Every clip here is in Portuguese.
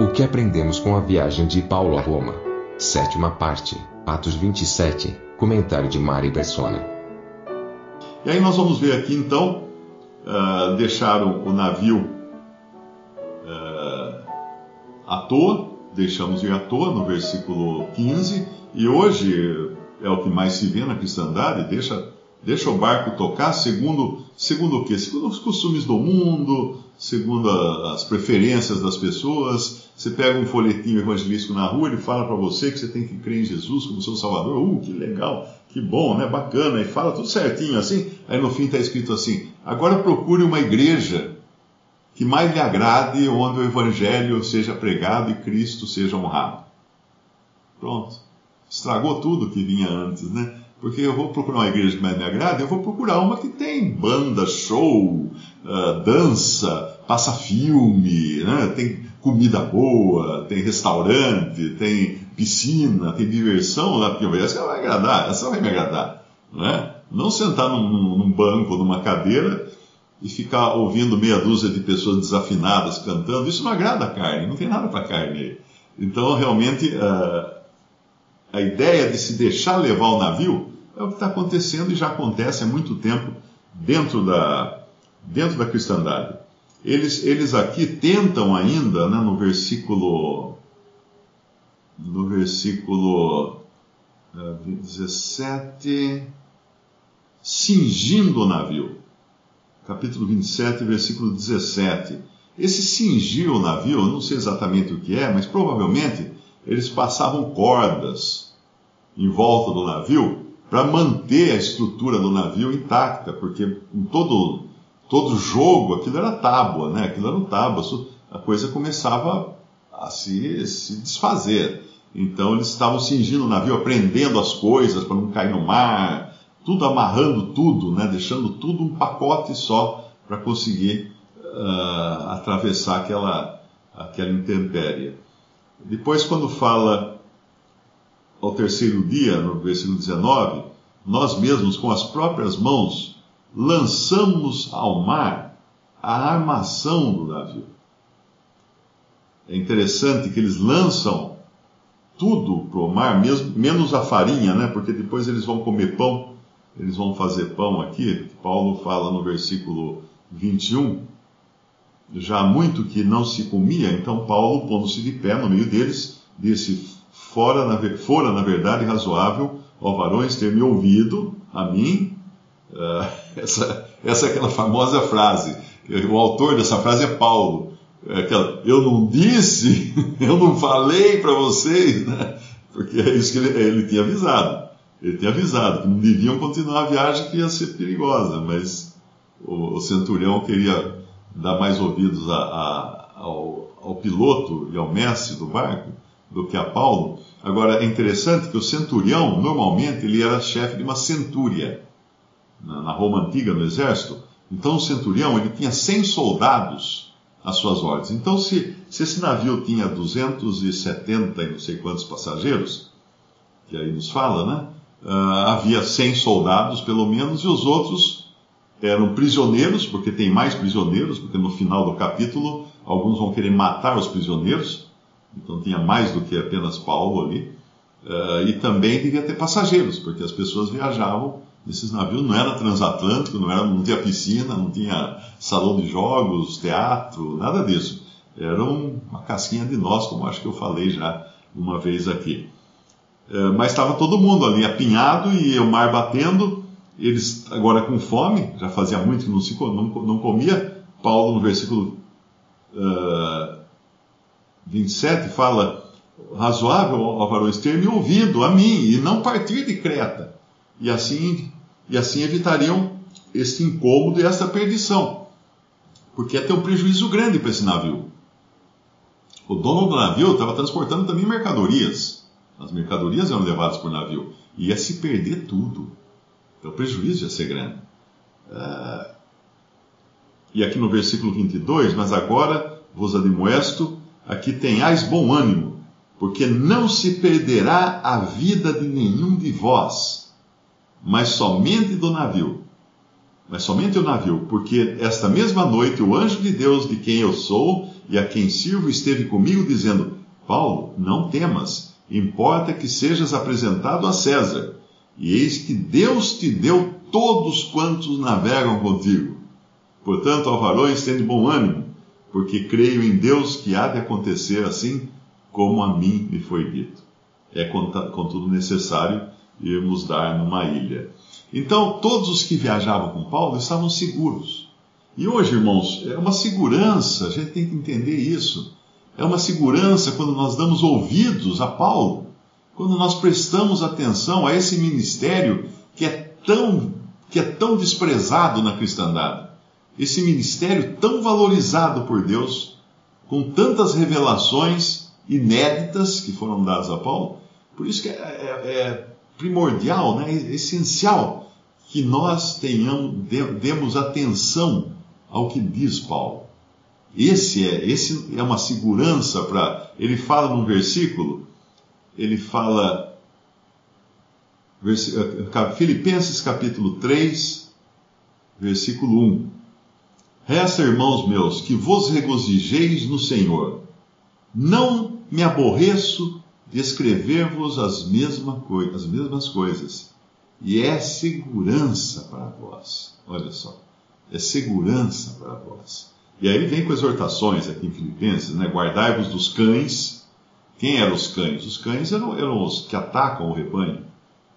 O que aprendemos com a viagem de Paulo a Roma? Sétima parte, Atos 27, comentário de Mari Persona. E aí nós vamos ver aqui então, uh, deixaram o navio uh, à toa, deixamos ir à toa no versículo 15, e hoje é o que mais se vê na cristandade, deixa, deixa o barco tocar segundo, segundo o quê? Segundo os costumes do mundo, segundo a, as preferências das pessoas. Você pega um folhetinho evangelístico na rua, ele fala para você que você tem que crer em Jesus como seu Salvador. Uh, que legal, que bom, né? Bacana. E fala tudo certinho assim. Aí no fim está escrito assim: agora procure uma igreja que mais lhe agrade, onde o evangelho seja pregado e Cristo seja honrado. Pronto. Estragou tudo que vinha antes, né? Porque eu vou procurar uma igreja que mais me agrada, eu vou procurar uma que tem banda, show, uh, dança, passa filme, né? tem comida boa, tem restaurante, tem piscina, tem diversão, né? porque essa vai agradar, essa vai me agradar. Né? Não sentar num, num banco, numa cadeira e ficar ouvindo meia dúzia de pessoas desafinadas cantando, isso não agrada a carne, não tem nada para carne. Então, realmente, uh, a ideia de se deixar levar o navio é o que está acontecendo e já acontece há muito tempo dentro da, dentro da cristandade. Eles, eles aqui tentam ainda, né, no versículo no versículo uh, eh, 17, cingindo o navio. Capítulo 27, versículo 17. Esse cingir o navio, eu não sei exatamente o que é, mas provavelmente eles passavam cordas em volta do navio para manter a estrutura do navio intacta, porque em todo, todo jogo aquilo era tábua, né? aquilo era tábua, a coisa começava a se, se desfazer. Então eles estavam cingindo o navio, aprendendo as coisas para não cair no mar, tudo amarrando tudo, né? deixando tudo um pacote só para conseguir uh, atravessar aquela, aquela intempérie. Depois, quando fala ao terceiro dia, no versículo 19, nós mesmos, com as próprias mãos, lançamos ao mar a armação do navio. É interessante que eles lançam tudo para o mar, mesmo, menos a farinha, né? porque depois eles vão comer pão, eles vão fazer pão aqui. Paulo fala no versículo 21 já muito que não se comia, então Paulo, pondo-se de pé no meio deles, disse: Fora na, fora, na verdade, razoável, ó varões, ter me ouvido, a mim. Uh, essa, essa é aquela famosa frase. O autor dessa frase é Paulo. É aquela, eu não disse, eu não falei para vocês, né? Porque é isso que ele, ele tinha avisado. Ele tinha avisado que não deviam continuar a viagem que ia ser perigosa, mas o, o centurião queria dar mais ouvidos a, a, ao, ao, piloto e ao mestre do barco do que a Paulo. Agora, é interessante que o centurião, normalmente, ele era chefe de uma centúria na, Roma Antiga, no exército. Então, o centurião, ele tinha 100 soldados às suas ordens. Então, se, se esse navio tinha 270 e não sei quantos passageiros, que aí nos fala, né? Uh, havia 100 soldados, pelo menos, e os outros eram prisioneiros, porque tem mais prisioneiros, porque no final do capítulo alguns vão querer matar os prisioneiros, então tinha mais do que apenas Paulo ali, uh, e também devia ter passageiros, porque as pessoas viajavam nesses navios, não era transatlântico, não, era, não tinha piscina, não tinha salão de jogos, teatro, nada disso. Era uma casquinha de nós, como acho que eu falei já uma vez aqui. Uh, mas estava todo mundo ali apinhado e o mar batendo, eles agora com fome, já fazia muito que não, se, não, não comia. Paulo, no versículo uh, 27, fala: razoável, varões, ter me ouvido a mim e não partir de Creta. E assim, e assim evitariam este incômodo e esta perdição. porque ia ter um prejuízo grande para esse navio. O dono do navio estava transportando também mercadorias. As mercadorias eram levadas por navio. Ia se perder tudo. Então o prejuízo ia ser grande. Uh, e aqui no versículo 22, mas agora vos admoesto, aqui tenhais bom ânimo, porque não se perderá a vida de nenhum de vós, mas somente do navio. Mas somente o navio, porque esta mesma noite o anjo de Deus, de quem eu sou e a quem sirvo, esteve comigo, dizendo: Paulo, não temas, importa que sejas apresentado a César, e eis que Deus te deu todos quantos navegam contigo. Portanto, ó varões, tende bom ânimo, porque creio em Deus que há de acontecer assim como a mim me foi dito. É contudo necessário irmos dar numa ilha. Então, todos os que viajavam com Paulo estavam seguros. E hoje, irmãos, é uma segurança, a gente tem que entender isso. É uma segurança quando nós damos ouvidos a Paulo, quando nós prestamos atenção a esse ministério que é tão, que é tão desprezado na cristandade. Esse ministério tão valorizado por Deus, com tantas revelações inéditas que foram dadas a Paulo. Por isso que é, é, é primordial, né, essencial que nós tenhamos, demos atenção ao que diz Paulo. Esse é, esse é uma segurança para. Ele fala num versículo, ele fala. Eh, Filipenses capítulo 3, versículo 1. Resta, irmãos meus, que vos regozijeis no Senhor. Não me aborreço de escrever-vos as, mesma as mesmas coisas. E é segurança para vós. Olha só. É segurança para vós. E aí vem com exortações aqui em Filipenses, né? Guardai-vos dos cães. Quem eram os cães? Os cães eram, eram os que atacam o rebanho,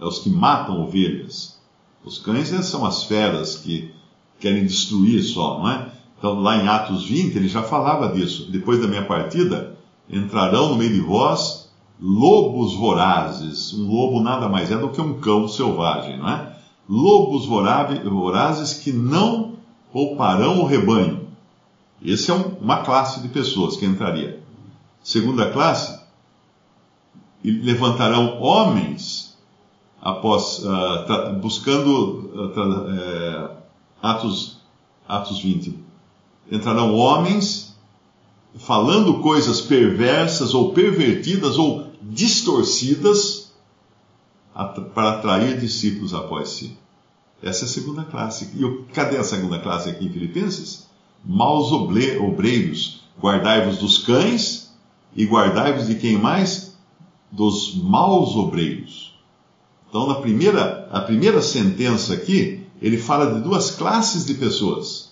é os que matam ovelhas. Os cães são as feras que querem destruir só, não é? Então, lá em Atos 20, ele já falava disso. Depois da minha partida, entrarão no meio de vós lobos vorazes. Um lobo nada mais é do que um cão selvagem, não é? Lobos vorazes que não pouparão o rebanho. Essa é uma classe de pessoas que entraria. Segunda classe, levantarão homens após uh, buscando uh, Atos, Atos 20. Entrarão homens falando coisas perversas ou pervertidas ou distorcidas para atrair discípulos após si. Essa é a segunda classe. E cadê a segunda classe aqui em Filipenses? Maus obreiros, guardai-vos dos cães e guardai-vos de quem mais? Dos maus obreiros. Então, na primeira, a primeira sentença aqui, ele fala de duas classes de pessoas,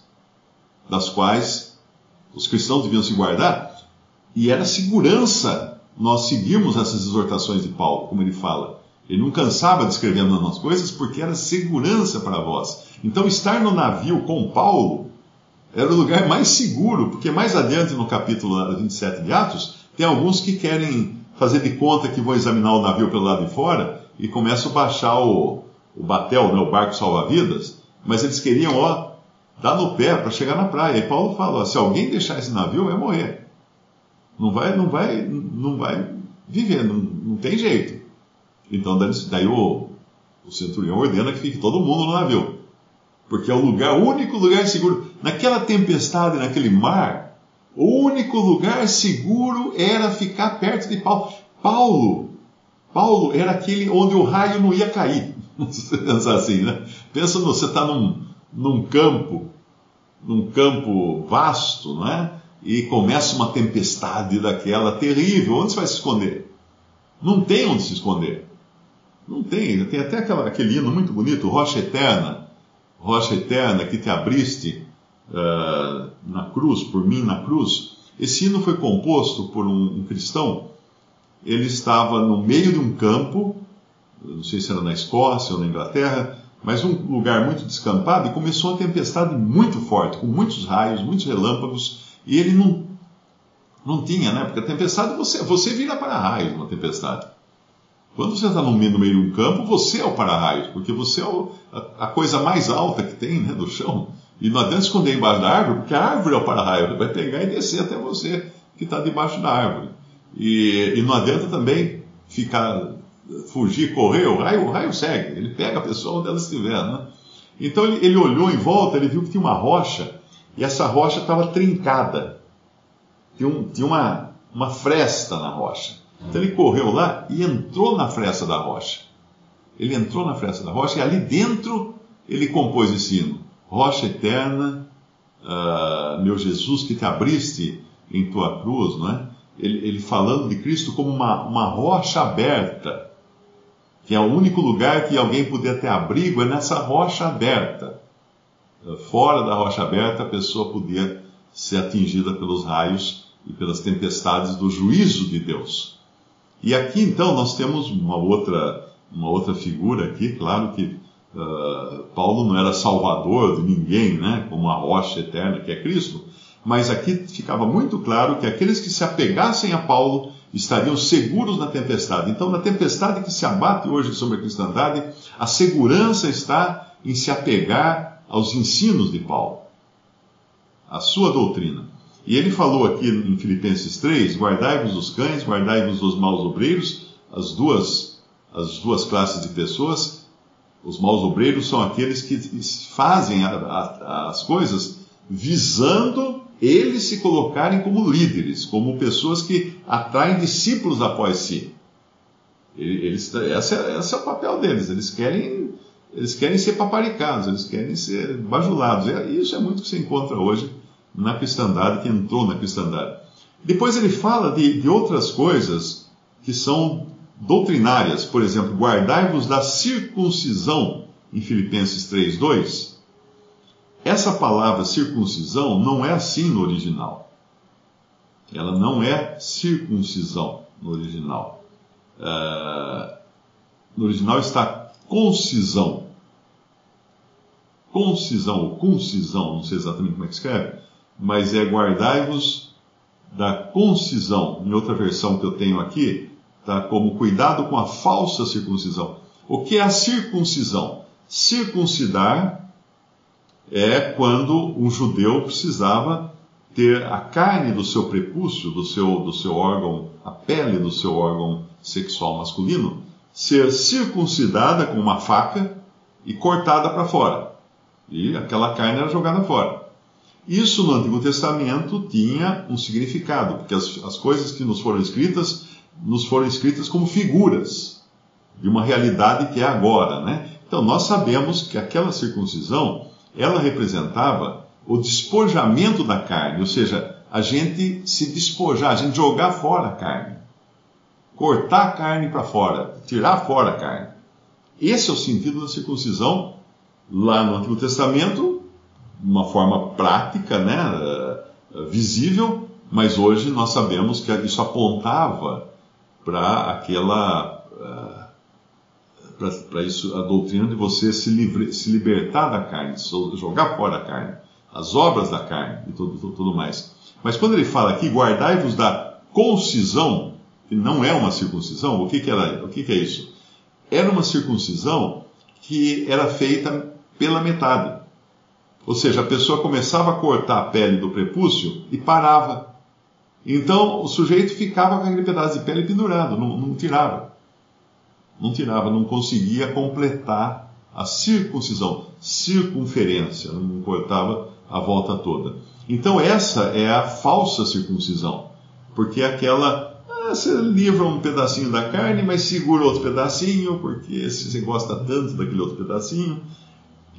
das quais os cristãos deviam se guardar, e era segurança nós seguirmos essas exortações de Paulo, como ele fala. Ele não cansava de escrever nas nossas coisas porque era segurança para vós. Então, estar no navio com Paulo era o lugar mais seguro, porque mais adiante no capítulo 27 de Atos, tem alguns que querem fazer de conta que vão examinar o navio pelo lado de fora e começam a baixar o, o batel, né, o barco salva-vidas, mas eles queriam, ó, dar no pé para chegar na praia. E Paulo fala, se alguém deixar esse navio, vai morrer. Não vai, não vai, não vai viver, não, não tem jeito. Então daí o, o centurião ordena que fique todo mundo no navio. Porque é o lugar, o único lugar seguro. Naquela tempestade, naquele mar, o único lugar seguro era ficar perto de Paulo. Paulo, Paulo era aquele onde o raio não ia cair. Você pensar assim, né? Pensa no, você está num, num campo, num campo vasto, não é? E começa uma tempestade daquela terrível. Onde você vai se esconder? Não tem onde se esconder. Não tem. Tem até aquela, aquele hino muito bonito, Rocha Eterna. Rocha Eterna que te abriste uh, na cruz, por mim na cruz. Esse hino foi composto por um, um cristão. Ele estava no meio de um campo não sei se era na Escócia ou na Inglaterra, mas um lugar muito descampado, e começou uma tempestade muito forte, com muitos raios, muitos relâmpagos, e ele não, não tinha, né? Porque a tempestade, você, você vira para-raios numa tempestade. Quando você está no meio, no meio de um campo, você é o para-raios, porque você é o, a, a, coisa mais alta que tem né, do chão, E não adianta esconder embaixo da árvore, porque a árvore é o para-raio, vai pegar e descer até você que está debaixo da árvore. E, e, não adianta também ficar, fugir, correr, o raio, o raio segue, ele pega a pessoa onde ela estiver. Né? Então ele, ele olhou em volta, ele viu que tinha uma rocha, e essa rocha estava trincada. Tinha, um, tinha uma, uma fresta na rocha. Então ele correu lá e entrou na fresta da rocha. Ele entrou na fresta da rocha e ali dentro ele compôs esse hino rocha eterna, uh, meu Jesus, que te abriste em tua cruz, não é? Ele, ele falando de Cristo como uma, uma rocha aberta, que é o único lugar que alguém puder ter abrigo, é nessa rocha aberta. Fora da rocha aberta, a pessoa podia ser atingida pelos raios e pelas tempestades do juízo de Deus. E aqui então nós temos uma outra, uma outra figura aqui, claro que Uh, Paulo não era salvador de ninguém, né, como a rocha eterna que é Cristo, mas aqui ficava muito claro que aqueles que se apegassem a Paulo estariam seguros na tempestade. Então, na tempestade que se abate hoje sobre a cristandade, a segurança está em se apegar aos ensinos de Paulo, à sua doutrina. E ele falou aqui em Filipenses 3: guardai-vos dos cães, guardai-vos dos maus obreiros, as duas, as duas classes de pessoas os maus obreiros são aqueles que fazem a, a, as coisas visando eles se colocarem como líderes, como pessoas que atraem discípulos após si. Eles, esse, é, esse é o papel deles. Eles querem, eles querem ser paparicados, eles querem ser bajulados. E isso é muito que se encontra hoje na cristandade, que entrou na cristandade. Depois ele fala de, de outras coisas que são doutrinárias, por exemplo, guardai-vos da circuncisão, em Filipenses 3,2, essa palavra circuncisão não é assim no original. Ela não é circuncisão no original. Uh, no original está concisão. Concisão ou concisão, não sei exatamente como é que escreve, mas é guardai-vos da concisão. Em outra versão que eu tenho aqui, tá? como cuidado com a falsa circuncisão. O que é a circuncisão? Circuncidar é quando um judeu precisava ter a carne do seu prepúcio, do seu, do seu órgão, a pele do seu órgão sexual masculino, ser circuncidada com uma faca e cortada para fora. E aquela carne era jogada fora. Isso no Antigo Testamento tinha um significado, porque as, as coisas que nos foram escritas nos foram escritas como figuras de uma realidade que é agora, né? Então nós sabemos que aquela circuncisão ela representava o despojamento da carne, ou seja, a gente se despojar, a gente jogar fora a carne, cortar a carne para fora, tirar fora a carne. Esse é o sentido da circuncisão lá no Antigo Testamento, de uma forma prática, né, eh, visível, mas hoje nós sabemos que isso apontava para aquela. Para isso, a doutrina de você se, livre, se libertar da carne, jogar fora a carne, as obras da carne e tudo, tudo, tudo mais. Mas quando ele fala aqui, guardai-vos da concisão, que não é uma circuncisão, o que, que, era, o que, que é isso? Era uma circuncisão que era feita pela metade. Ou seja, a pessoa começava a cortar a pele do prepúcio e parava. Então o sujeito ficava com aquele pedaço de pele pendurado, não, não tirava. Não tirava, não conseguia completar a circuncisão, circunferência, não cortava a volta toda. Então essa é a falsa circuncisão, porque aquela ah, você livra um pedacinho da carne, mas segura outro pedacinho, porque você gosta tanto daquele outro pedacinho.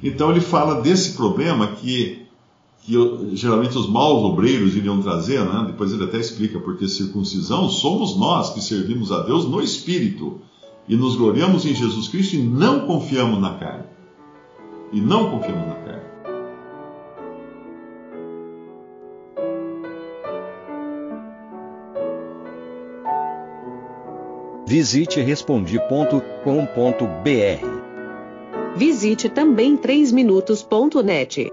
Então ele fala desse problema que que geralmente os maus obreiros iriam trazer, né? depois ele até explica, porque circuncisão somos nós que servimos a Deus no Espírito e nos gloriamos em Jesus Cristo e não confiamos na carne. E não confiamos na carne. Visite respondi.com.br. Visite também 3minutos.net.